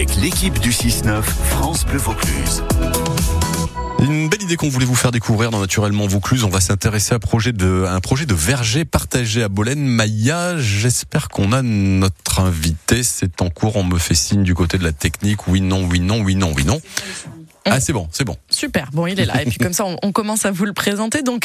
avec l'équipe du 6-9 France Bleu Vaucluse. Une belle idée qu'on voulait vous faire découvrir dans Naturellement Vaucluse. On va s'intéresser à, un projet de verger partagé à Bolène. Maya, j'espère qu'on a notre invité. C'est en cours. On me fait signe du côté de la technique. Oui, non, oui, non, oui, non, oui, non. Ah, c'est bon, c'est bon. Super. Bon, il est là. Et puis comme ça, on, on commence à vous le présenter. Donc,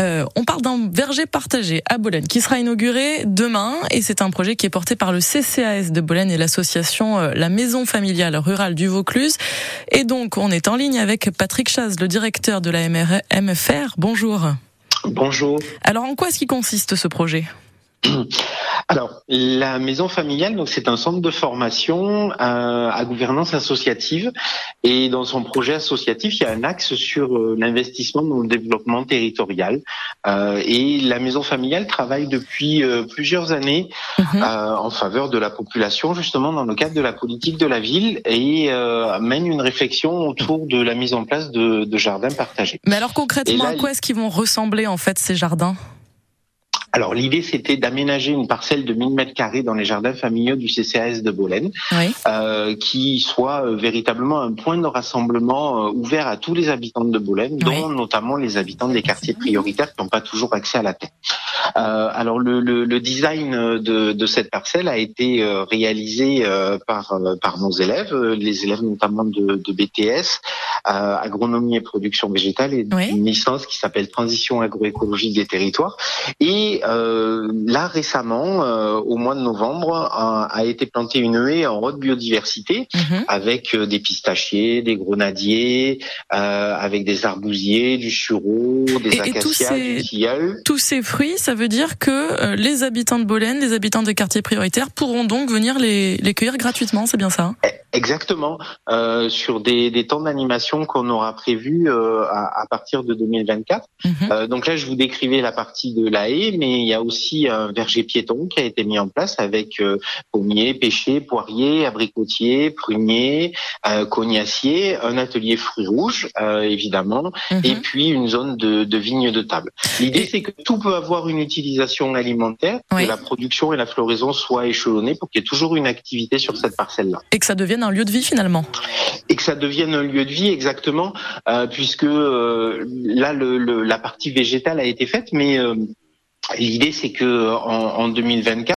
euh, on parle d'un verger partagé à Bolène qui sera inauguré demain. Et c'est un projet qui est porté par le CCAS de Bolène et l'association euh, La Maison Familiale Rurale du Vaucluse. Et donc, on est en ligne avec Patrick Chaz, le directeur de la MR MFR. Bonjour. Bonjour. Alors, en quoi est-ce qui consiste ce projet? Alors, la maison familiale, donc c'est un centre de formation euh, à gouvernance associative, et dans son projet associatif, il y a un axe sur euh, l'investissement dans le développement territorial. Euh, et la maison familiale travaille depuis euh, plusieurs années Mhm. euh, en faveur de la population, justement dans le cadre de la politique de la ville, et euh, mène une réflexion autour de la mise en place de, de jardins partagés. Mais alors concrètement, là, à quoi est-ce qu'ils vont ressembler en fait ces jardins? Alors l'idée, c'était d'aménager une parcelle de 1000 mètres carrés dans les jardins familiaux du CCAS de Bolène. Oui. euh, qui soit euh, véritablement un point de rassemblement euh, ouvert à tous les habitants de Bolène, dont notamment les habitants des quartiers prioritaires qui n'ont pas toujours accès à la terre. Euh, alors le, le, le design de, de cette parcelle a été euh, réalisé euh, par, euh, par nos élèves, euh, les élèves notamment de, de BTS, agronomie et production végétale, et Oui. une licence qui s'appelle transition agroécologique des territoires. Et euh, là récemment, euh, au mois de novembre, a, a été plantée une haie en haute biodiversité Mhm. avec euh, des pistachiers, des grenadiers, euh, avec des arbousiers, du sureau, des Et- et tous acacias, ces- du tilleul. Tous ces fruits, ça veut dire que euh, les habitants de Bolène, les habitants des quartiers prioritaires pourront donc venir les, les cueillir gratuitement, c'est bien ça hein? Exactement, euh, sur des, des temps d'animation qu'on aura prévus euh, à, à partir de 2024. Mhm. Euh, donc là, je vous décrivais la partie de la haie, mais il y a aussi un verger piéton qui a été mis en place avec euh, pommiers, pêchers, poiriers, abricotiers, pruniers, euh, cognaciers, un atelier fruits rouges, euh, évidemment, Mhm. et puis une zone de, de vignes de table. L'idée, c'est que tout peut avoir une utilisation alimentaire, Oui. que la production et la floraison soient échelonnées pour qu'il y ait toujours une activité sur cette parcelle-là Et que ça un lieu de vie finalement. et que ça devienne un lieu de vie exactement, euh, puisque euh, là la partie végétale a été faite, mais euh, l'idée c'est que en 2024